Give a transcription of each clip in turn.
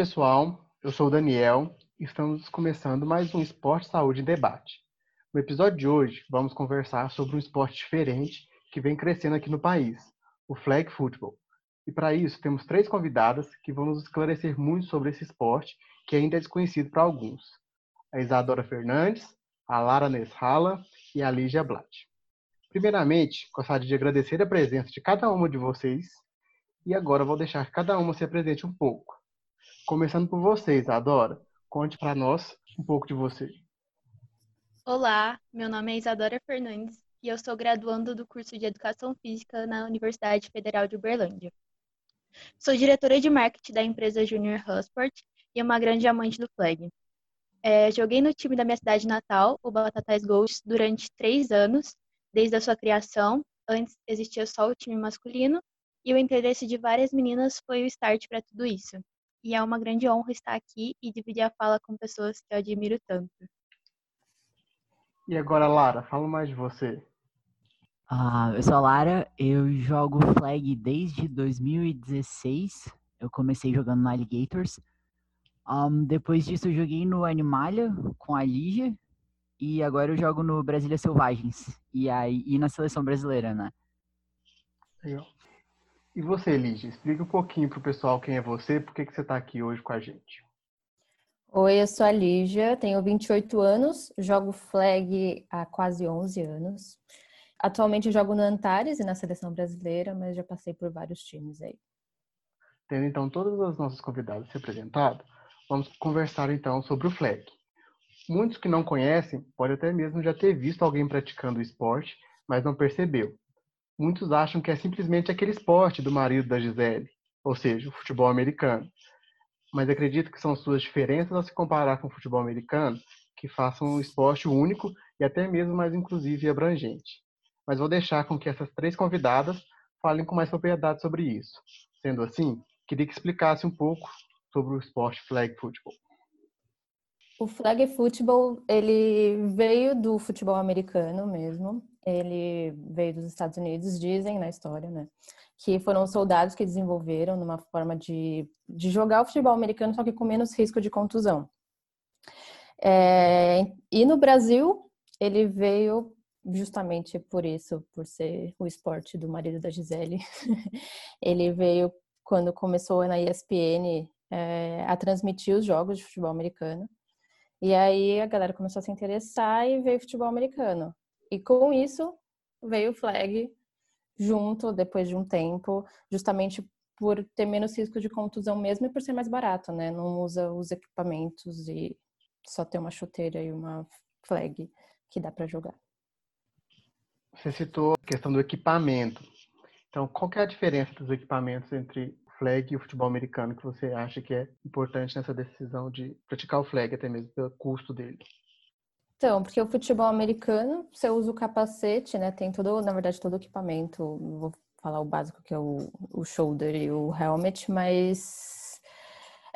pessoal, eu sou o Daniel e estamos começando mais um Esporte Saúde em Debate. No episódio de hoje, vamos conversar sobre um esporte diferente que vem crescendo aqui no país, o flag football. E para isso, temos três convidadas que vão nos esclarecer muito sobre esse esporte que ainda é desconhecido para alguns. A Isadora Fernandes, a Lara Nesrala e a Lígia Blatt. Primeiramente, gostaria de agradecer a presença de cada uma de vocês e agora vou deixar cada uma se apresente um pouco. Começando por vocês, Adora, conte para nós um pouco de você. Olá, meu nome é Isadora Fernandes e eu sou graduando do curso de Educação Física na Universidade Federal de Uberlândia. Sou diretora de marketing da empresa Junior Husport e uma grande amante do flag. É, joguei no time da minha cidade natal, o Batatais Ghosts, durante três anos, desde a sua criação. Antes existia só o time masculino e o interesse de várias meninas foi o start para tudo isso. E é uma grande honra estar aqui e dividir a fala com pessoas que eu admiro tanto. E agora, Lara, fala mais de você. Ah, eu sou a Lara, eu jogo flag desde 2016. Eu comecei jogando no Alligators. Um, depois disso, eu joguei no Animalia com a Lígia. E agora eu jogo no Brasília Selvagens. E, aí, e na seleção brasileira, né? Legal. E você, Lígia, explica um pouquinho para o pessoal quem é você por que, que você está aqui hoje com a gente. Oi, eu sou a Lígia, tenho 28 anos, jogo flag há quase 11 anos. Atualmente eu jogo no Antares e na seleção brasileira, mas já passei por vários times aí. Tendo então todas as nossas convidadas se apresentado, vamos conversar então sobre o flag. Muitos que não conhecem podem até mesmo já ter visto alguém praticando o esporte, mas não percebeu muitos acham que é simplesmente aquele esporte do marido da Gisele, ou seja, o futebol americano. Mas acredito que são suas diferenças ao se comparar com o futebol americano que façam um esporte único e até mesmo mais inclusivo e abrangente. Mas vou deixar com que essas três convidadas falem com mais propriedade sobre isso. Sendo assim, queria que explicasse um pouco sobre o esporte flag football. O flag football, ele veio do futebol americano mesmo. Ele veio dos Estados Unidos, dizem na história, né? Que foram os soldados que desenvolveram numa forma de, de jogar o futebol americano, só que com menos risco de contusão. É, e no Brasil, ele veio justamente por isso, por ser o esporte do marido da Gisele. ele veio quando começou na ESPN é, a transmitir os jogos de futebol americano. E aí a galera começou a se interessar e veio futebol americano. E com isso veio o flag junto depois de um tempo, justamente por ter menos risco de contusão mesmo e por ser mais barato, né? Não usa os equipamentos e só ter uma chuteira e uma flag que dá para jogar. Você citou a questão do equipamento. Então, qual é a diferença dos equipamentos entre flag e o futebol americano que você acha que é importante nessa decisão de praticar o flag, até mesmo pelo custo dele? Então, porque o futebol americano, você usa o capacete, né? Tem todo, na verdade, todo o equipamento. Vou falar o básico que é o, o shoulder e o helmet, mas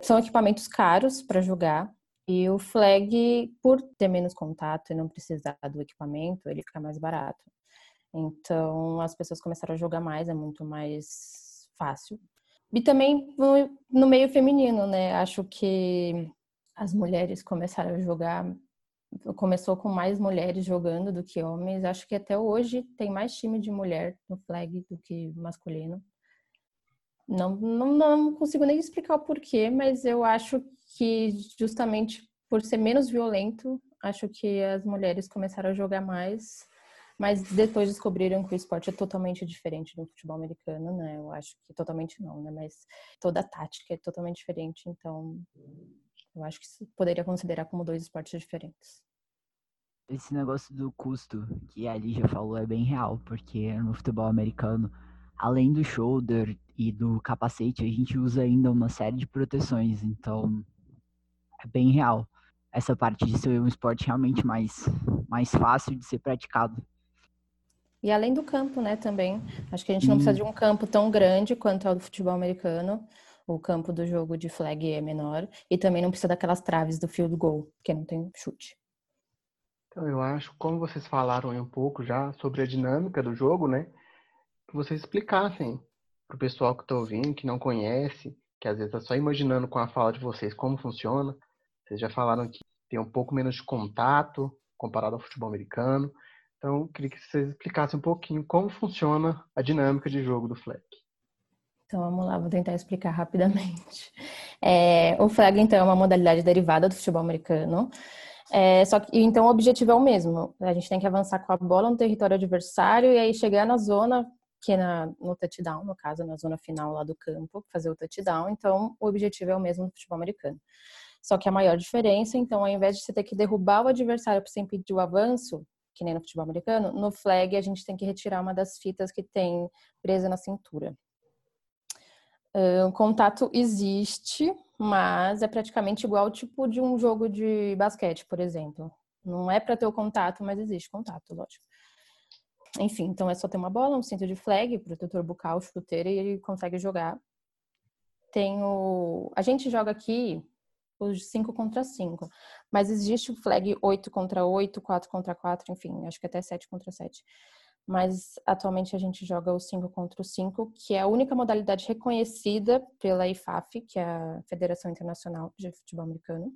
são equipamentos caros para jogar. E o flag, por ter menos contato e não precisar do equipamento, ele fica mais barato. Então, as pessoas começaram a jogar mais, é muito mais fácil. E também no meio feminino, né? Acho que as mulheres começaram a jogar, começou com mais mulheres jogando do que homens. Acho que até hoje tem mais time de mulher no flag do que masculino. Não, não, não consigo nem explicar o porquê, mas eu acho que justamente por ser menos violento, acho que as mulheres começaram a jogar mais mas depois descobriram que o esporte é totalmente diferente do futebol americano, né? Eu acho que totalmente não, né? Mas toda a tática é totalmente diferente, então eu acho que se poderia considerar como dois esportes diferentes. Esse negócio do custo que a Lígia falou é bem real, porque no futebol americano, além do shoulder e do capacete, a gente usa ainda uma série de proteções, então é bem real essa parte de ser um esporte realmente mais, mais fácil de ser praticado. E além do campo, né, também. Acho que a gente não precisa de um campo tão grande quanto é o do futebol americano. O campo do jogo de flag é menor. E também não precisa daquelas traves do field goal, que não tem chute. Então, eu acho, como vocês falaram um pouco já sobre a dinâmica do jogo, né? Que vocês explicassem para o pessoal que está ouvindo, que não conhece, que às vezes está só imaginando com a fala de vocês como funciona. Vocês já falaram que tem um pouco menos de contato comparado ao futebol americano. Então, queria que vocês explicassem um pouquinho como funciona a dinâmica de jogo do flag. Então vamos lá, vou tentar explicar rapidamente. É, o flag, então, é uma modalidade derivada do futebol americano. É, só que, então o objetivo é o mesmo. A gente tem que avançar com a bola no território adversário e aí chegar na zona, que é na, no touchdown, no caso, na zona final lá do campo, fazer o touchdown. Então o objetivo é o mesmo no futebol americano. Só que a maior diferença, então, ao invés de você ter que derrubar o adversário para você impedir o avanço, que nem no futebol americano, no flag a gente tem que retirar uma das fitas que tem presa na cintura. O contato existe, mas é praticamente igual tipo de um jogo de basquete, por exemplo. Não é para ter o contato, mas existe contato, lógico. Enfim, então é só ter uma bola, um cinto de flag, protetor bucal, chuteira e ele consegue jogar. Tem o... A gente joga aqui os 5 contra 5, mas existe o flag 8 contra 8, 4 contra 4, enfim, acho que até 7 contra 7 mas atualmente a gente joga o 5 contra o 5, que é a única modalidade reconhecida pela IFAF, que é a Federação Internacional de Futebol Americano.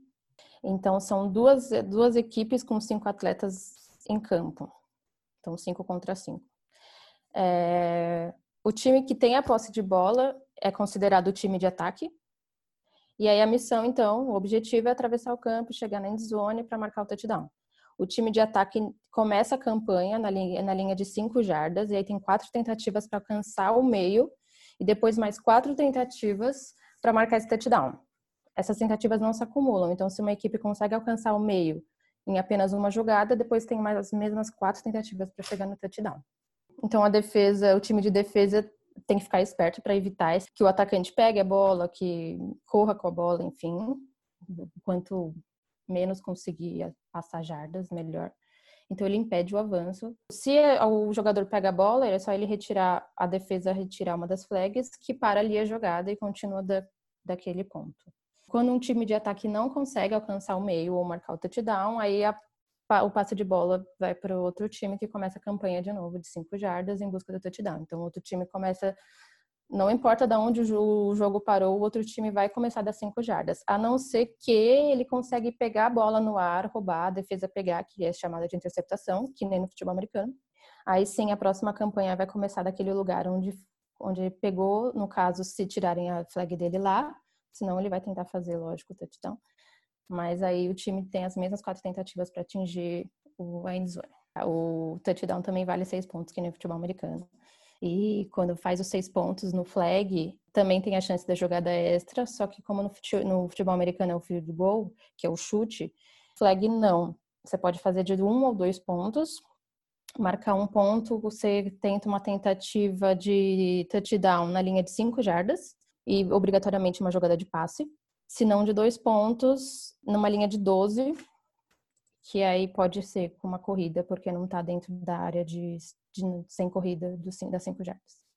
Então, são duas, duas equipes com cinco atletas em campo. Então, 5 contra 5. É, o time que tem a posse de bola é considerado o time de ataque. E aí a missão, então, o objetivo é atravessar o campo, chegar na endzone para marcar o touchdown. O time de ataque começa a campanha na linha, na linha de cinco jardas, e aí tem quatro tentativas para alcançar o meio, e depois mais quatro tentativas para marcar esse touchdown. Essas tentativas não se acumulam, então se uma equipe consegue alcançar o meio em apenas uma jogada, depois tem mais as mesmas quatro tentativas para chegar no touchdown. Então a defesa, o time de defesa tem que ficar esperto para evitar que o atacante pegue a bola, que corra com a bola, enfim. Quanto menos conseguir passar jardas, melhor. Então ele impede o avanço. Se o jogador pega a bola, é só ele retirar a defesa retirar uma das flags que para ali a jogada e continua da, daquele ponto. Quando um time de ataque não consegue alcançar o meio ou marcar o touchdown, aí a, o passe de bola vai para o outro time que começa a campanha de novo de cinco jardas em busca do touchdown. Então o outro time começa não importa de onde o jogo parou, o outro time vai começar das cinco jardas. A não ser que ele consegue pegar a bola no ar, roubar, a defesa pegar, que é chamada de interceptação, que nem no futebol americano. Aí sim, a próxima campanha vai começar daquele lugar onde, onde pegou, no caso, se tirarem a flag dele lá, senão ele vai tentar fazer, lógico, o touchdown. Mas aí o time tem as mesmas quatro tentativas para atingir o, a endzone. O touchdown também vale seis pontos, que nem no futebol americano. E quando faz os seis pontos no flag, também tem a chance da jogada extra, só que como no futebol, no futebol americano é o field goal, que é o chute, flag não. Você pode fazer de um ou dois pontos, marcar um ponto, você tenta uma tentativa de touchdown na linha de cinco jardas e obrigatoriamente uma jogada de passe. Se não de dois pontos, numa linha de 12, que aí pode ser com uma corrida, porque não está dentro da área de, de sem corrida do, das 5 jardas.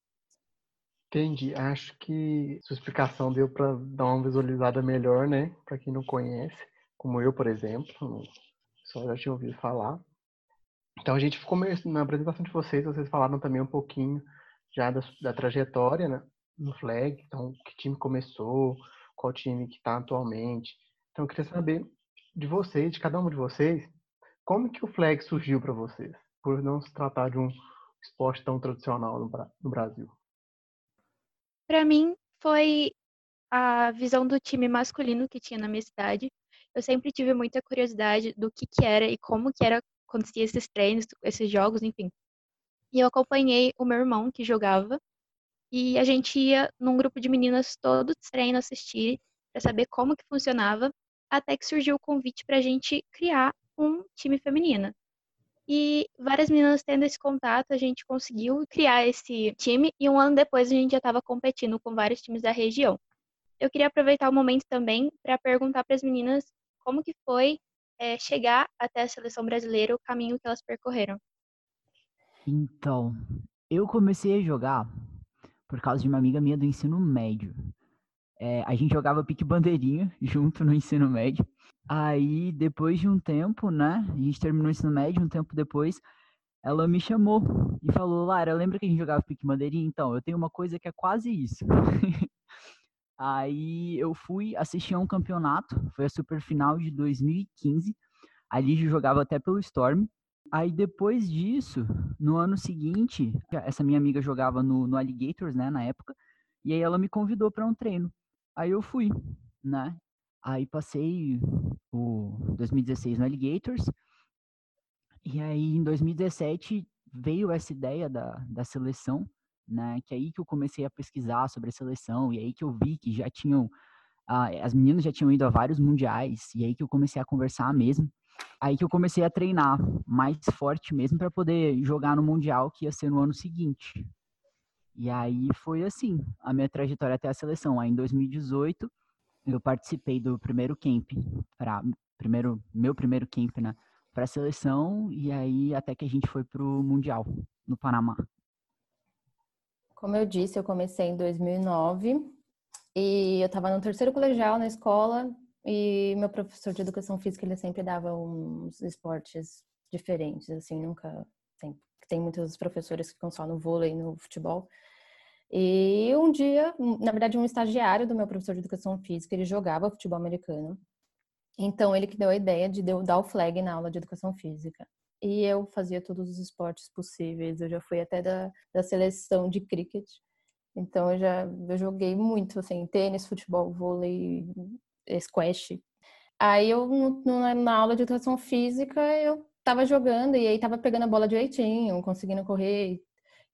Entendi. Acho que sua explicação deu para dar uma visualizada melhor, né? Para quem não conhece, como eu, por exemplo, só já tinha ouvido falar. Então a gente ficou na apresentação de vocês, vocês falaram também um pouquinho já da, da trajetória, né? No flag, então que time começou, qual time que está atualmente. Então eu queria saber de vocês, de cada um de vocês, como que o flag surgiu para vocês, por não se tratar de um esporte tão tradicional no Brasil? Para mim, foi a visão do time masculino que tinha na minha cidade. Eu sempre tive muita curiosidade do que, que era e como que era acontecia esses treinos, esses jogos, enfim. E eu acompanhei o meu irmão que jogava e a gente ia num grupo de meninas todos os treinos assistir para saber como que funcionava até que surgiu o convite para a gente criar um time feminino. E várias meninas tendo esse contato, a gente conseguiu criar esse time e um ano depois a gente já estava competindo com vários times da região. Eu queria aproveitar o momento também para perguntar para as meninas como que foi é, chegar até a seleção brasileira, o caminho que elas percorreram. Então, eu comecei a jogar por causa de uma amiga minha do ensino médio. É, a gente jogava pique bandeirinha junto no ensino médio. Aí, depois de um tempo, né? A gente terminou o ensino médio, um tempo depois, ela me chamou e falou: Lara, lembra que a gente jogava pique bandeirinha? Então, eu tenho uma coisa que é quase isso. Aí eu fui assistir a um campeonato, foi a super final de 2015. A Lígia jogava até pelo Storm. Aí depois disso, no ano seguinte, essa minha amiga jogava no, no Alligators, né, na época, e aí ela me convidou para um treino. Aí eu fui, né? Aí passei o 2016 no Alligators, e aí em 2017 veio essa ideia da, da seleção, né? Que é aí que eu comecei a pesquisar sobre a seleção, e aí que eu vi que já tinham, ah, as meninas já tinham ido a vários mundiais, e aí que eu comecei a conversar mesmo. Aí que eu comecei a treinar mais forte mesmo para poder jogar no mundial que ia ser no ano seguinte. E aí foi assim, a minha trajetória até a seleção. Aí em 2018 eu participei do primeiro camp para primeiro meu primeiro camp, né, para a seleção e aí até que a gente foi pro mundial no Panamá. Como eu disse, eu comecei em 2009 e eu estava no terceiro colegial na escola e meu professor de educação física ele sempre dava uns esportes diferentes, assim, nunca tem, muitos professores que ficam só no vôlei, no futebol. E um dia, na verdade, um estagiário do meu professor de educação física, ele jogava futebol americano. Então ele que deu a ideia de dar o flag na aula de educação física. E eu fazia todos os esportes possíveis. Eu já fui até da, da seleção de cricket. Então eu já eu joguei muito, assim, tênis, futebol, vôlei, squash. Aí eu, na aula de educação física, eu tava jogando e aí tava pegando a bola direitinho, conseguindo correr,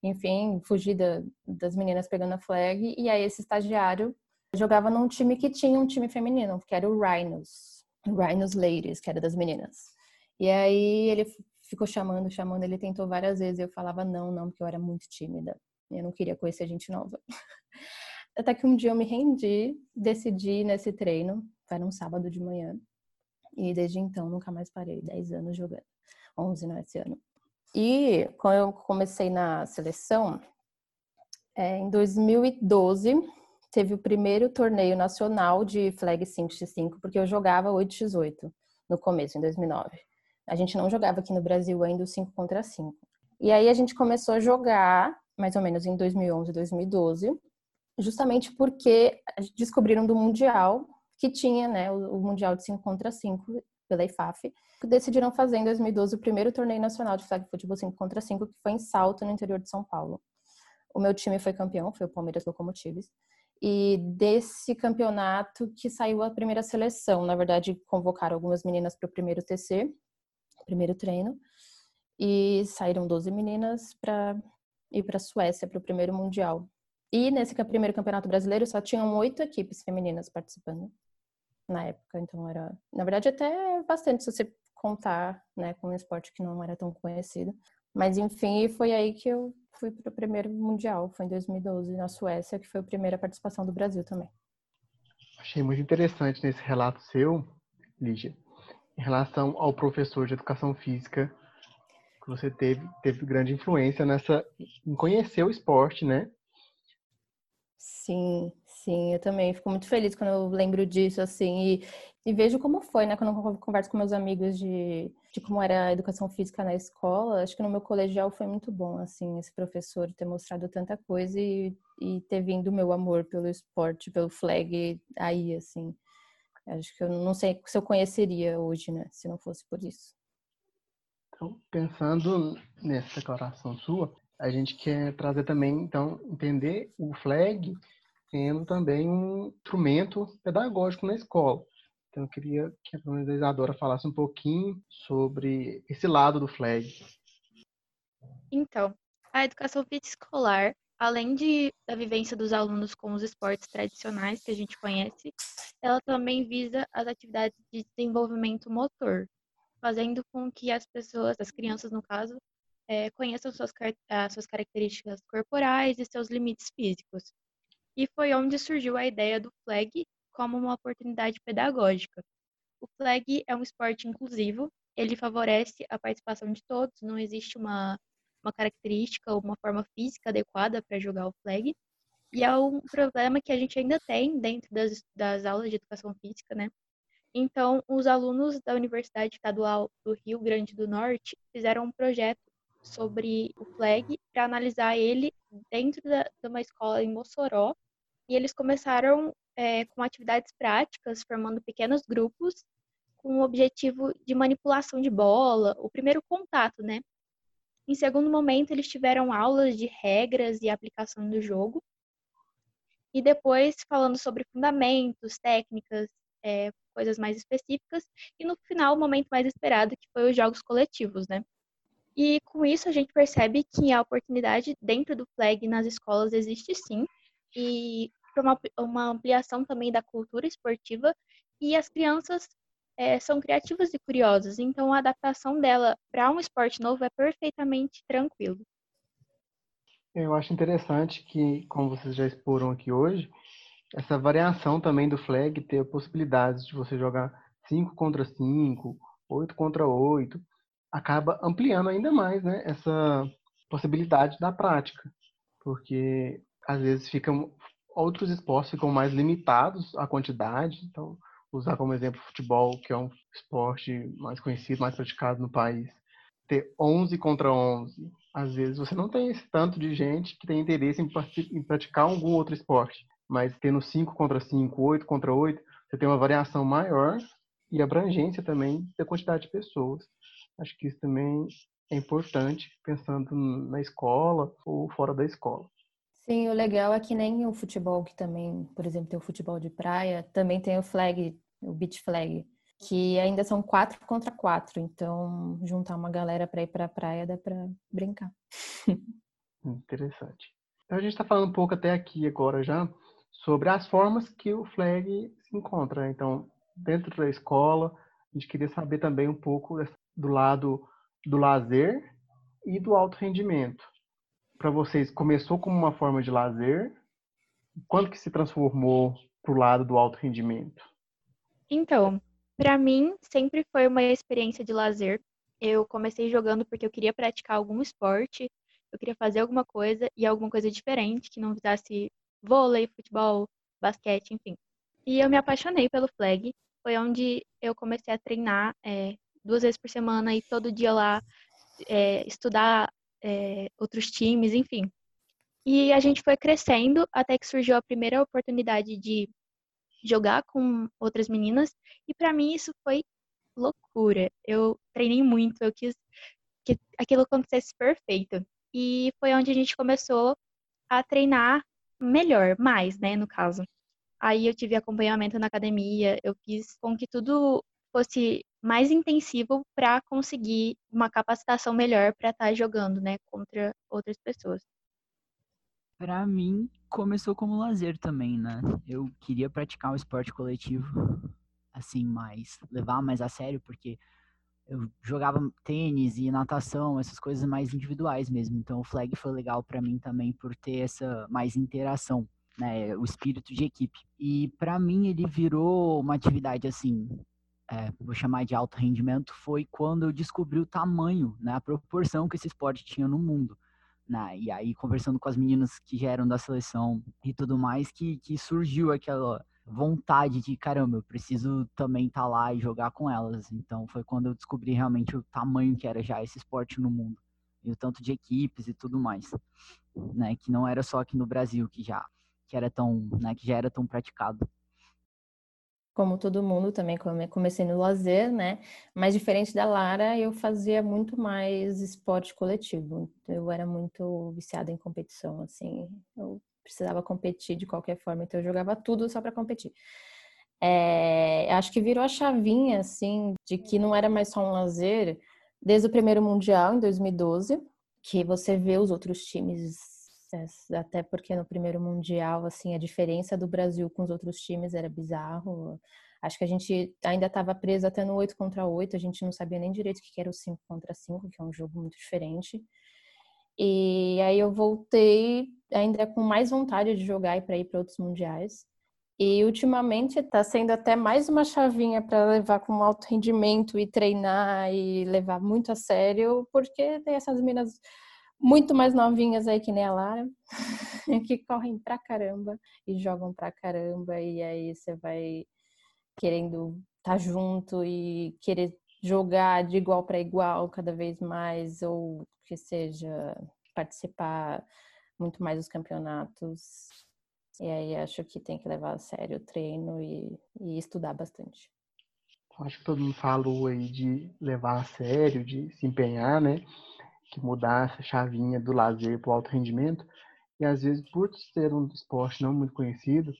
enfim, fugir da, das meninas pegando a flag. E aí esse estagiário jogava num time que tinha um time feminino, que era o Rhinos. Rhinos Ladies, que era das meninas. E aí ele ficou chamando, chamando, ele tentou várias vezes. Eu falava não, não, porque eu era muito tímida. Eu não queria conhecer gente nova. Até que um dia eu me rendi, decidi nesse treino, era um sábado de manhã. E desde então nunca mais parei, 10 anos jogando. 11 não esse ano. E quando eu comecei na seleção, é, em 2012, teve o primeiro torneio nacional de flag 5x5, porque eu jogava 8x8 no começo, em 2009. A gente não jogava aqui no Brasil ainda o 5 contra 5. E aí a gente começou a jogar, mais ou menos em 2011, 2012, justamente porque descobriram do Mundial que tinha né, o Mundial de 5 contra 5 pela IFAF, decidiram fazer em 2012 o primeiro torneio nacional de flag futebol 5 contra 5, que foi em Salto, no interior de São Paulo. O meu time foi campeão, foi o Palmeiras Locomotives. E desse campeonato que saiu a primeira seleção. Na verdade, convocaram algumas meninas para o primeiro TC, primeiro treino, e saíram 12 meninas para ir para a Suécia para o primeiro mundial. E nesse primeiro campeonato brasileiro só tinham oito equipes femininas participando na época, então era, na verdade, até bastante se você contar, né, com um esporte que não era tão conhecido. Mas enfim, foi aí que eu fui para o primeiro mundial, foi em 2012 na Suécia, que foi a primeira participação do Brasil também. Achei muito interessante nesse relato seu, Lígia, em relação ao professor de educação física que você teve, teve grande influência nessa em conhecer o esporte, né? Sim, sim, eu também fico muito feliz quando eu lembro disso, assim, e, e vejo como foi, né? Quando eu converso com meus amigos de, de como era a educação física na escola, acho que no meu colegial foi muito bom, assim, esse professor ter mostrado tanta coisa e, e ter vindo o meu amor pelo esporte, pelo flag aí, assim. Acho que eu não sei se eu conheceria hoje, né? Se não fosse por isso. Então, pensando nessa declaração sua, a gente quer trazer também, então, entender o flag sendo também um instrumento pedagógico na escola. Então, eu queria que a organizadora falasse um pouquinho sobre esse lado do flag. Então, a educação física escolar, além de, da vivência dos alunos com os esportes tradicionais que a gente conhece, ela também visa as atividades de desenvolvimento motor, fazendo com que as pessoas, as crianças no caso, é, conheçam suas, as suas características corporais e seus limites físicos. E foi onde surgiu a ideia do flag como uma oportunidade pedagógica. O flag é um esporte inclusivo, ele favorece a participação de todos, não existe uma, uma característica ou uma forma física adequada para jogar o flag. E é um problema que a gente ainda tem dentro das, das aulas de educação física, né? Então, os alunos da Universidade Estadual do Rio Grande do Norte fizeram um projeto sobre o flag para analisar ele dentro da, de uma escola em Mossoró E eles começaram é, com atividades práticas, formando pequenos grupos com o objetivo de manipulação de bola, o primeiro contato, né? Em segundo momento, eles tiveram aulas de regras e aplicação do jogo. E depois, falando sobre fundamentos, técnicas, é, coisas mais específicas. E no final, o momento mais esperado, que foi os jogos coletivos, né? E com isso, a gente percebe que a oportunidade dentro do flag nas escolas existe sim. E uma, uma ampliação também da cultura esportiva. E as crianças é, são criativas e curiosas, então a adaptação dela para um esporte novo é perfeitamente tranquilo. Eu acho interessante que, como vocês já exporam aqui hoje, essa variação também do flag ter possibilidades de você jogar 5 contra 5, 8 contra 8, acaba ampliando ainda mais né, essa possibilidade da prática, porque às vezes ficam outros esportes ficam mais limitados à quantidade, então usar como exemplo o futebol, que é um esporte mais conhecido, mais praticado no país, ter 11 contra 11, às vezes você não tem esse tanto de gente que tem interesse em praticar algum outro esporte, mas tendo 5 contra 5, 8 contra 8, você tem uma variação maior e abrangência também da quantidade de pessoas. Acho que isso também é importante pensando na escola ou fora da escola. Sim, o legal é que nem o futebol, que também, por exemplo, tem o futebol de praia, também tem o flag, o beach flag, que ainda são quatro contra quatro. Então, juntar uma galera para ir para a praia dá para brincar. Interessante. Então, a gente está falando um pouco até aqui agora já sobre as formas que o flag se encontra. Então, dentro da escola, a gente queria saber também um pouco do lado do lazer e do alto rendimento para vocês começou como uma forma de lazer? Quando que se transformou para o lado do alto rendimento? Então, para mim sempre foi uma experiência de lazer. Eu comecei jogando porque eu queria praticar algum esporte, eu queria fazer alguma coisa e alguma coisa diferente que não visasse vôlei, futebol, basquete, enfim. E eu me apaixonei pelo flag. Foi onde eu comecei a treinar é, duas vezes por semana e todo dia lá é, estudar é, outros times, enfim. E a gente foi crescendo até que surgiu a primeira oportunidade de jogar com outras meninas. E para mim isso foi loucura. Eu treinei muito, eu quis que aquilo acontecesse perfeito. E foi onde a gente começou a treinar melhor, mais, né, no caso. Aí eu tive acompanhamento na academia, eu fiz com que tudo fosse mais intensivo para conseguir uma capacitação melhor para estar tá jogando, né, contra outras pessoas. Para mim, começou como lazer também, né? Eu queria praticar um esporte coletivo, assim, mais levar mais a sério, porque eu jogava tênis e natação, essas coisas mais individuais mesmo. Então, o flag foi legal para mim também por ter essa mais interação, né? O espírito de equipe. E para mim ele virou uma atividade assim é, vou chamar de alto rendimento, foi quando eu descobri o tamanho, né, a proporção que esse esporte tinha no mundo. Né? E aí, conversando com as meninas que já eram da seleção e tudo mais, que, que surgiu aquela vontade de, caramba, eu preciso também estar tá lá e jogar com elas. Então, foi quando eu descobri realmente o tamanho que era já esse esporte no mundo. E o tanto de equipes e tudo mais. Né? Que não era só aqui no Brasil que já, que era tão, né, que já era tão praticado como todo mundo, também comecei no lazer, né? Mas diferente da Lara, eu fazia muito mais esporte coletivo. Eu era muito viciada em competição, assim. Eu precisava competir de qualquer forma, então eu jogava tudo só para competir. É, acho que virou a chavinha, assim, de que não era mais só um lazer, desde o primeiro Mundial, em 2012, que você vê os outros times até porque no primeiro mundial, assim, a diferença do Brasil com os outros times era bizarro. Acho que a gente ainda estava preso até no 8 contra 8, a gente não sabia nem direito o que era o 5 contra 5, que é um jogo muito diferente. E aí eu voltei ainda com mais vontade de jogar e para ir para outros mundiais. E ultimamente está sendo até mais uma chavinha para levar com alto rendimento e treinar e levar muito a sério, porque tem essas minas muito mais novinhas aí que nem a Lara, que correm pra caramba e jogam pra caramba, e aí você vai querendo estar tá junto e querer jogar de igual para igual cada vez mais, ou que seja participar muito mais dos campeonatos. E aí acho que tem que levar a sério o treino e, e estudar bastante. Acho que todo mundo falou aí de levar a sério, de se empenhar, né? Que mudar essa chavinha do lazer para o alto rendimento. E às vezes, por ser um esporte não muito conhecido,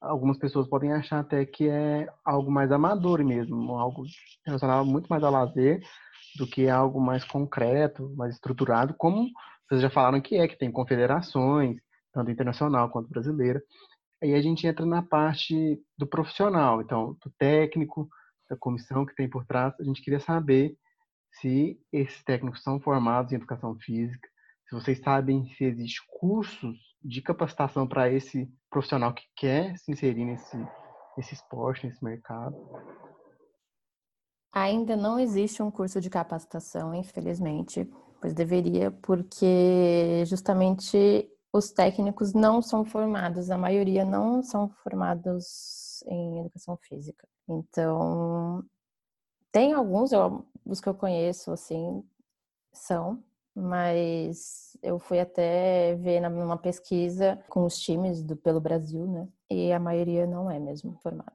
algumas pessoas podem achar até que é algo mais amador mesmo, algo relacionado muito mais ao lazer do que algo mais concreto, mais estruturado, como vocês já falaram que é, que tem confederações, tanto internacional quanto brasileira. Aí a gente entra na parte do profissional, então, do técnico, da comissão que tem por trás. A gente queria saber se esses técnicos são formados em educação física, se vocês sabem se existe cursos de capacitação para esse profissional que quer se inserir nesse, nesse esporte, nesse mercado. Ainda não existe um curso de capacitação, infelizmente, pois deveria, porque justamente os técnicos não são formados, a maioria não são formados em educação física. Então, tem alguns, eu, os que eu conheço, assim, são, mas eu fui até ver numa pesquisa com os times do, pelo Brasil, né? E a maioria não é mesmo formado.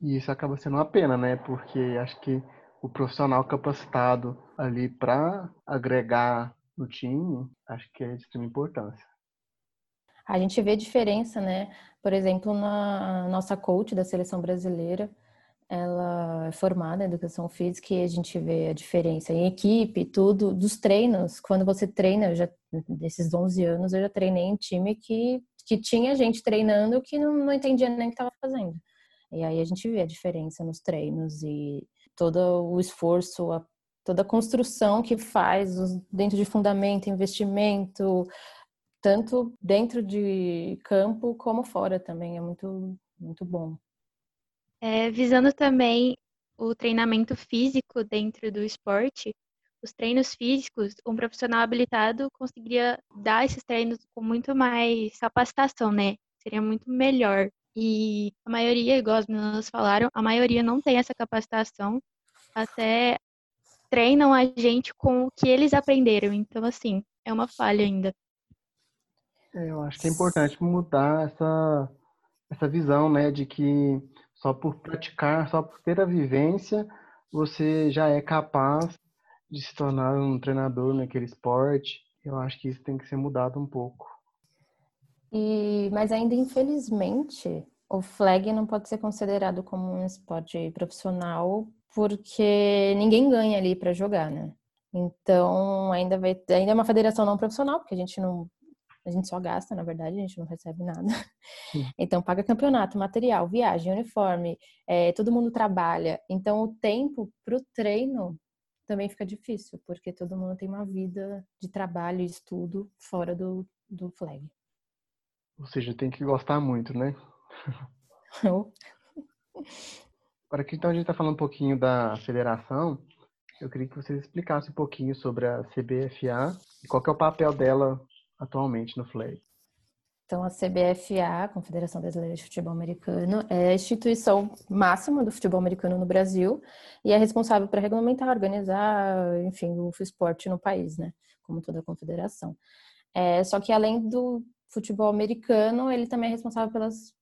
E isso acaba sendo uma pena, né? Porque acho que o profissional capacitado ali para agregar no time, acho que é de extrema importância. A gente vê diferença, né? Por exemplo, na nossa coach da seleção brasileira, ela é formada em educação física e a gente vê a diferença em equipe, tudo, dos treinos. Quando você treina, eu já, desses 11 anos, eu já treinei em time que, que tinha gente treinando que não, não entendia nem o que estava fazendo. E aí a gente vê a diferença nos treinos e todo o esforço, a, toda a construção que faz dentro de fundamento, investimento, tanto dentro de campo como fora também. É muito, muito bom. É, visando também o treinamento físico dentro do esporte, os treinos físicos, um profissional habilitado conseguiria dar esses treinos com muito mais capacitação, né? Seria muito melhor. E a maioria, igual as meninas falaram, a maioria não tem essa capacitação, até treinam a gente com o que eles aprenderam. Então, assim, é uma falha ainda. É, eu acho que é importante mudar essa, essa visão, né, de que só por praticar, só por ter a vivência, você já é capaz de se tornar um treinador naquele esporte. Eu acho que isso tem que ser mudado um pouco. E, mas ainda infelizmente, o flag não pode ser considerado como um esporte profissional porque ninguém ganha ali para jogar, né? Então, ainda vai ainda é uma federação não profissional, porque a gente não a gente só gasta, na verdade, a gente não recebe nada. Então, paga campeonato, material, viagem, uniforme, é, todo mundo trabalha. Então, o tempo para o treino também fica difícil, porque todo mundo tem uma vida de trabalho e estudo fora do, do flag. Ou seja, tem que gostar muito, né? Agora que então a gente está falando um pouquinho da federação, eu queria que vocês explicassem um pouquinho sobre a CBFA e qual é o papel dela atualmente no FLEG? Então, a CBFA, Confederação Brasileira de Futebol Americano, é a instituição máxima do futebol americano no Brasil e é responsável por regulamentar, organizar, enfim, o esporte no país, né? Como toda a confederação. É, só que além do futebol americano, ele também é responsável pelas,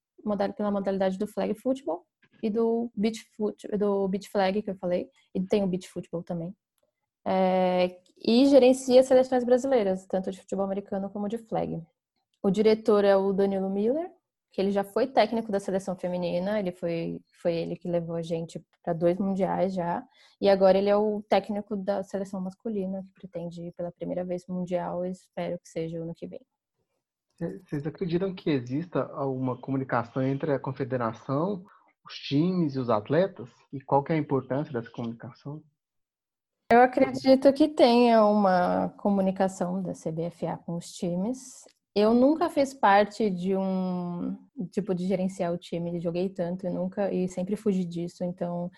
pela modalidade do flag football e do beach, foot, do beach flag, que eu falei, e tem o beach football também é, e gerencia seleções brasileiras, tanto de futebol americano como de flag. O diretor é o Danilo Miller, que ele já foi técnico da seleção feminina, ele foi, foi ele que levou a gente para dois mundiais já, e agora ele é o técnico da seleção masculina, que pretende ir pela primeira vez mundial e espero que seja o ano que vem. Vocês acreditam que exista alguma comunicação entre a confederação, os times e os atletas? E qual que é a importância dessa comunicação? Eu acredito que tenha uma comunicação da CBFA com os times. Eu nunca fiz parte de um tipo de gerenciar o time, joguei tanto e nunca e sempre fugi disso, então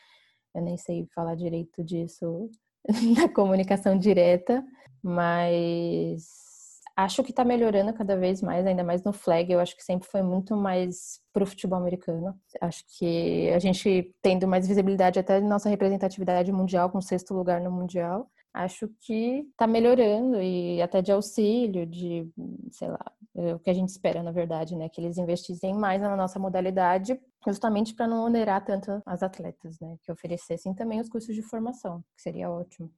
eu nem sei falar direito disso na comunicação direta, mas acho que está melhorando cada vez mais, ainda mais no flag. Eu acho que sempre foi muito mais pro futebol americano. Acho que a gente tendo mais visibilidade até nossa representatividade mundial, com sexto lugar no mundial. acho que está melhorando e até de auxílio, de, sei lá, é o que a gente espera, na verdade, né? Que eles investissem mais na nossa modalidade, justamente para não onerar tanto as atletas, né? Que oferecessem também os cursos de formação, que seria ótimo.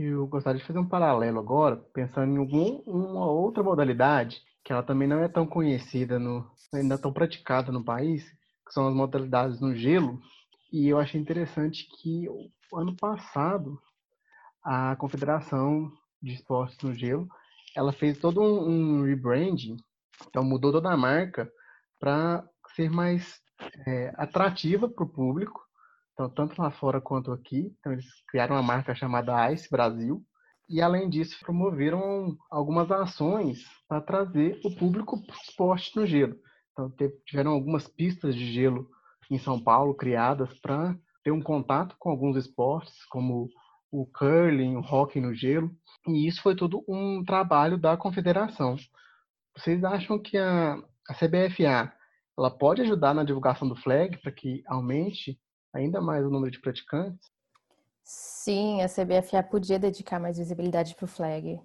Eu gostaria de fazer um paralelo agora, pensando em alguma outra modalidade que ela também não é tão conhecida, no, ainda tão praticada no país, que são as modalidades no gelo. E eu achei interessante que ano passado a Confederação de Esportes no Gelo ela fez todo um, um rebranding, então mudou toda a marca para ser mais é, atrativa para o público, então tanto lá fora quanto aqui. Então eles criaram uma marca chamada Ice Brasil e além disso promoveram algumas ações para trazer o público para o esporte no gelo. Então tiveram algumas pistas de gelo em São Paulo criadas para ter um contato com alguns esportes como o curling, o hockey no gelo, e isso foi tudo um trabalho da confederação. Vocês acham que a, a CBFA ela pode ajudar na divulgação do flag para que aumente ainda mais o número de praticantes? Sim, a CBFA podia dedicar mais visibilidade para o flag.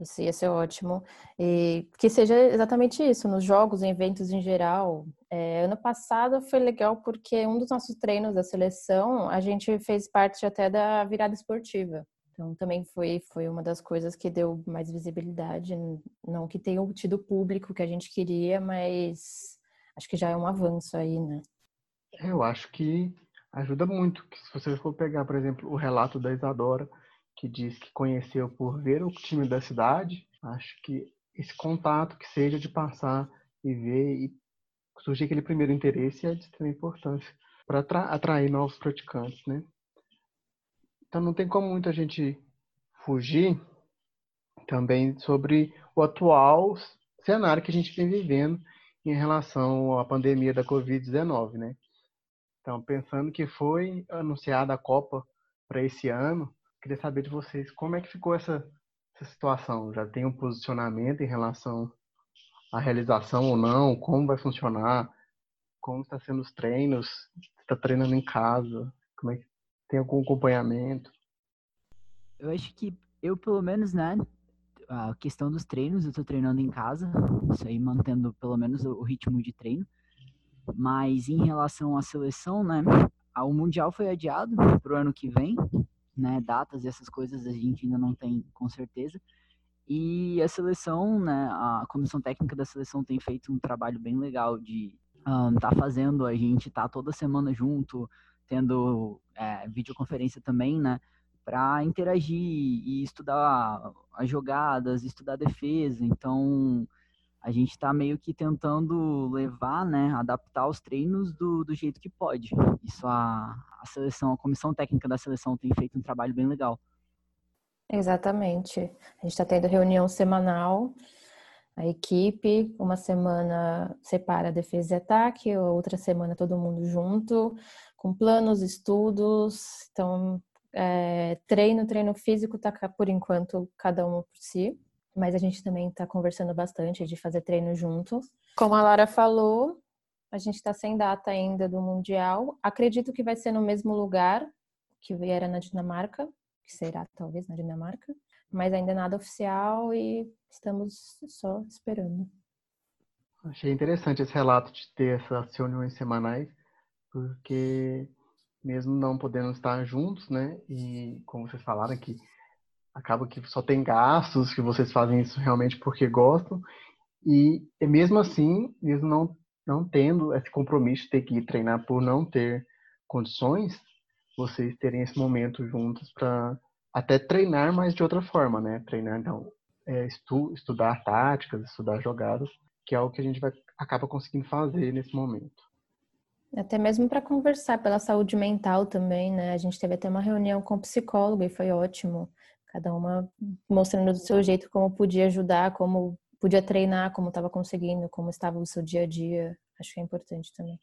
Isso ia ser ótimo. E que seja exatamente isso, nos jogos, em eventos em geral. É, ano passado foi legal porque um dos nossos treinos da seleção, a gente fez parte até da virada esportiva. Então também foi, foi uma das coisas que deu mais visibilidade. Não que tenha tido o público que a gente queria, mas acho que já é um avanço aí, né? Eu acho que ajuda muito. Se você for pegar, por exemplo, o relato da Isadora, que diz que conheceu por ver o time da cidade, acho que esse contato que seja de passar e ver e surgir aquele primeiro interesse é de extrema importância para atrair novos praticantes, né? Então não tem como muita gente fugir também sobre o atual cenário que a gente vem vivendo em relação à pandemia da Covid-19, né? Então, pensando que foi anunciada a Copa para esse ano, Queria saber de vocês como é que ficou essa, essa situação. Já tem um posicionamento em relação à realização ou não? Como vai funcionar? Como está sendo os treinos? Está treinando em casa? Como é que tem algum acompanhamento? Eu acho que eu, pelo menos, né? A questão dos treinos, eu estou treinando em casa, isso aí mantendo pelo menos o ritmo de treino. Mas em relação à seleção, né? O Mundial foi adiado para o ano que vem, né, datas e essas coisas a gente ainda não tem com certeza. E a seleção, né, a comissão técnica da seleção tem feito um trabalho bem legal de um, tá fazendo a gente tá toda semana junto, tendo é, videoconferência também, né, para interagir e estudar as jogadas, estudar a defesa. Então, a gente está meio que tentando levar, né, adaptar os treinos do, do jeito que pode. Isso a, a seleção, a comissão técnica da seleção tem feito um trabalho bem legal. Exatamente. A gente está tendo reunião semanal, a equipe, uma semana separa defesa e ataque, outra semana todo mundo junto, com planos, estudos. Então, é, treino, treino físico está por enquanto cada um por si mas a gente também está conversando bastante de fazer treino junto. Como a Lara falou, a gente está sem data ainda do Mundial. Acredito que vai ser no mesmo lugar que era na Dinamarca, que será talvez na Dinamarca, mas ainda nada oficial e estamos só esperando. Achei interessante esse relato de ter essas reuniões semanais, porque mesmo não podendo estar juntos, né? E como vocês falaram que acaba que só tem gastos, que vocês fazem isso realmente porque gostam. E mesmo assim, mesmo não, não tendo esse compromisso de ter que ir treinar por não ter condições, vocês terem esse momento juntos para até treinar, mas de outra forma, né? Treinar, então, é, estu, estudar táticas, estudar jogadas, que é o que a gente vai, acaba conseguindo fazer nesse momento. Até mesmo para conversar pela saúde mental também, né? A gente teve até uma reunião com o psicólogo e foi ótimo cada uma mostrando do seu jeito como podia ajudar, como podia treinar, como estava conseguindo, como estava o seu dia a dia. Acho que é importante também.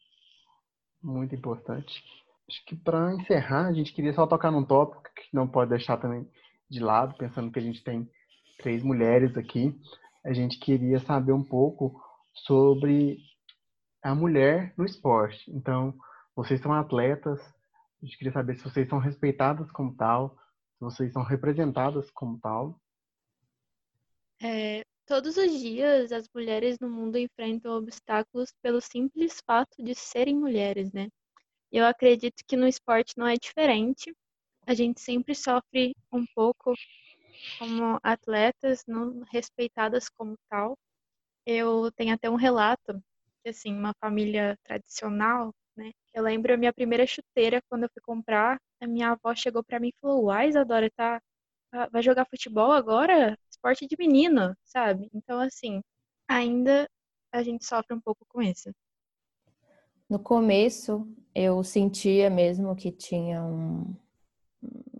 Muito importante. Acho que para encerrar, a gente queria só tocar num tópico que não pode deixar também de lado, pensando que a gente tem três mulheres aqui. A gente queria saber um pouco sobre a mulher no esporte. Então, vocês são atletas, a gente queria saber se vocês são respeitadas como tal, vocês são representadas como tal. É, todos os dias as mulheres no mundo enfrentam obstáculos pelo simples fato de serem mulheres, né? Eu acredito que no esporte não é diferente. A gente sempre sofre um pouco como atletas, não respeitadas como tal. Eu tenho até um relato que assim, uma família tradicional, né? Eu lembro a minha primeira chuteira quando eu fui comprar, a minha avó chegou para mim e falou: "Uai, Isadora, tá vai jogar futebol agora? Esporte de menino", sabe? Então assim, ainda a gente sofre um pouco com isso. No começo, eu sentia mesmo que tinha um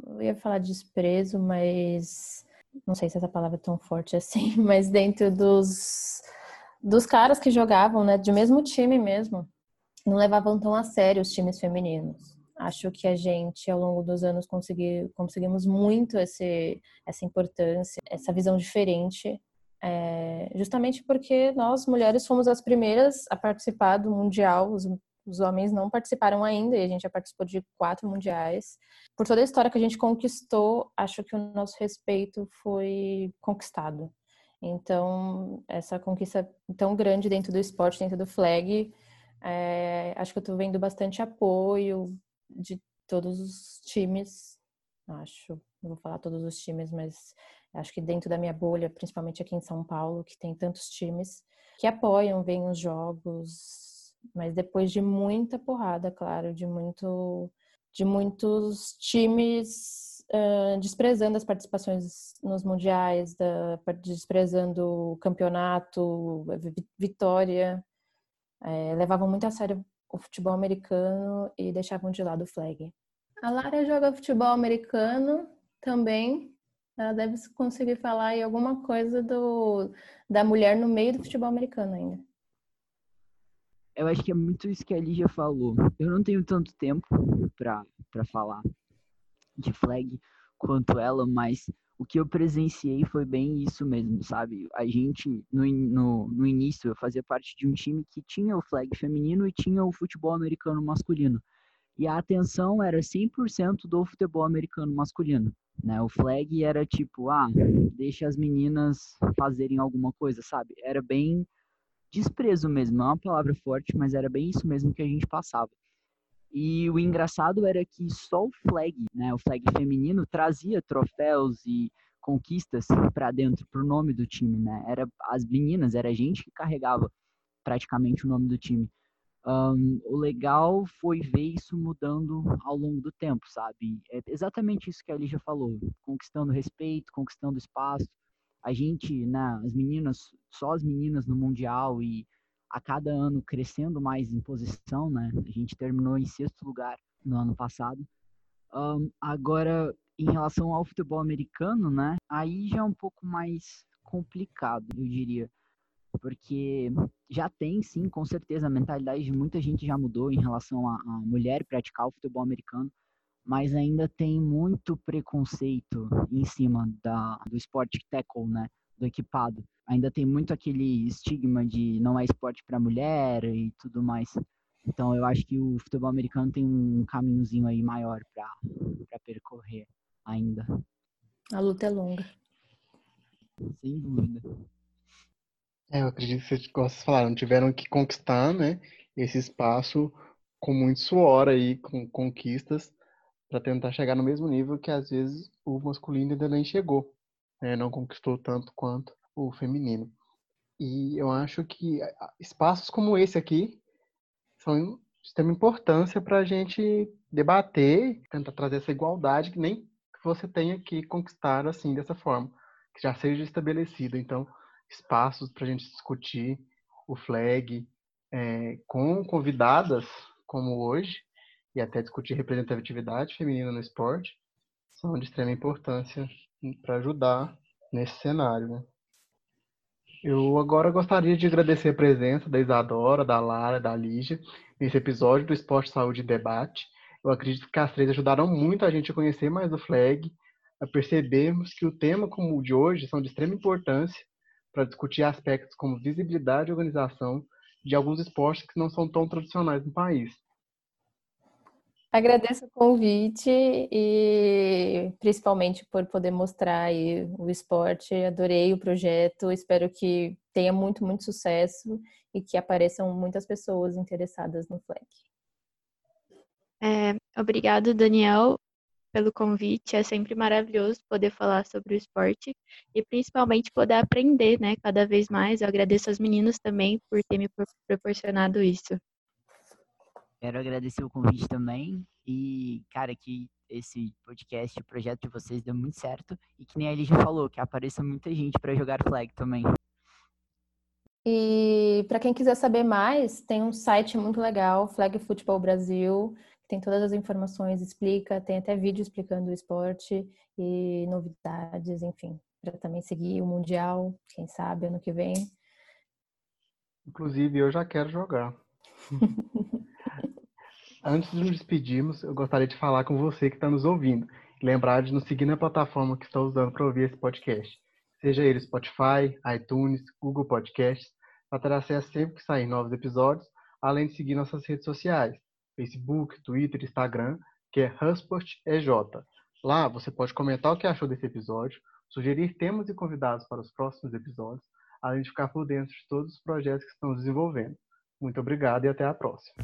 eu ia falar desprezo, mas não sei se essa palavra é tão forte assim, mas dentro dos dos caras que jogavam, né, de mesmo time mesmo, não levavam tão a sério os times femininos. Acho que a gente, ao longo dos anos, consegui, conseguimos muito esse, essa importância, essa visão diferente, é, justamente porque nós, mulheres, fomos as primeiras a participar do Mundial. Os, os homens não participaram ainda e a gente já participou de quatro mundiais. Por toda a história que a gente conquistou, acho que o nosso respeito foi conquistado. Então, essa conquista tão grande dentro do esporte, dentro do flag, é, acho que eu estou vendo bastante apoio de todos os times. Acho, não vou falar todos os times, mas acho que dentro da minha bolha, principalmente aqui em São Paulo, que tem tantos times que apoiam, veem os jogos, mas depois de muita porrada, claro, de muito de muitos times uh, desprezando as participações nos mundiais, da, desprezando o campeonato, vitória, é, levavam muito a sério o futebol americano e deixavam de lado o flag. A Lara joga futebol americano também. Ela deve conseguir falar aí alguma coisa do, da mulher no meio do futebol americano ainda. Eu acho que é muito isso que a Lígia falou. Eu não tenho tanto tempo para falar de flag quanto ela, mas o que eu presenciei foi bem isso mesmo, sabe? A gente, no, no, no início, eu fazia parte de um time que tinha o flag feminino e tinha o futebol americano masculino. E a atenção era 100% do futebol americano masculino, né? O flag era tipo, ah, deixa as meninas fazerem alguma coisa, sabe? Era bem desprezo mesmo, é uma palavra forte, mas era bem isso mesmo que a gente passava. E o engraçado era que só o flag, né, o flag feminino, trazia troféus e conquistas para dentro, para o nome do time, né? Era as meninas, era a gente que carregava praticamente o nome do time. Um, o legal foi ver isso mudando ao longo do tempo, sabe? É exatamente isso que a Lígia falou, conquistando respeito, conquistando espaço. A gente, né, as meninas, só as meninas no mundial e a cada ano crescendo mais em posição, né? A gente terminou em sexto lugar no ano passado. Um, agora, em relação ao futebol americano, né? Aí já é um pouco mais complicado, eu diria. Porque já tem, sim, com certeza, a mentalidade de muita gente já mudou em relação a, mulher praticar o futebol americano, mas ainda tem muito preconceito em cima da, do esporte tackle, né? Do equipado ainda tem muito aquele estigma de não é esporte para mulher e tudo mais. Então eu acho que o futebol americano tem um caminhozinho aí maior para percorrer ainda. A luta é longa. Sem dúvida. É, eu acredito que vocês, vocês falaram, tiveram que conquistar, né, esse espaço com muito suor aí, com conquistas, para tentar chegar no mesmo nível que às vezes o masculino ainda nem chegou, né, não conquistou tanto quanto o feminino. E eu acho que espaços como esse aqui são de extrema importância para a gente debater, tentar trazer essa igualdade que nem você tenha que conquistar assim dessa forma, que já seja estabelecido. Então, espaços para a gente discutir o flag é, com convidadas como hoje e até discutir representatividade feminina no esporte são de extrema importância para ajudar nesse cenário, né? Eu agora gostaria de agradecer a presença da Isadora, da Lara, da Lígia nesse episódio do Esporte Saúde Debate. Eu acredito que as três ajudaram muito a gente a conhecer mais o FLAG, a percebermos que o tema como o de hoje são de extrema importância para discutir aspectos como visibilidade e organização de alguns esportes que não são tão tradicionais no país. Agradeço o convite e principalmente por poder mostrar aí o esporte. Adorei o projeto, espero que tenha muito, muito sucesso e que apareçam muitas pessoas interessadas no FLEC. É, obrigado, Daniel, pelo convite. É sempre maravilhoso poder falar sobre o esporte e principalmente poder aprender, né, cada vez mais. Eu agradeço as meninas também por ter me proporcionado isso. Quero agradecer o convite também e, cara, que esse podcast, o projeto de vocês deu muito certo e que nem a Lígia falou, que apareça muita gente para jogar flag também. E para quem quiser saber mais, tem um site muito legal, Flag Futebol Brasil, que tem todas as informações, explica, tem até vídeo explicando o esporte e novidades, enfim, para também seguir o Mundial, quem sabe ano que vem. Inclusive, eu já quero jogar. Antes de nos despedirmos, eu gostaria de falar com você que está nos ouvindo lembrar de nos seguir na plataforma que está usando para ouvir esse podcast, seja ele Spotify, iTunes, Google Podcasts, para ter acesso sempre que sair novos episódios, além de seguir nossas redes sociais, Facebook, Twitter, Instagram, que é HubSpotEJ. Lá você pode comentar o que achou desse episódio, sugerir temas e convidados para os próximos episódios, além de ficar por dentro de todos os projetos que estamos desenvolvendo. Muito obrigado e até a próxima.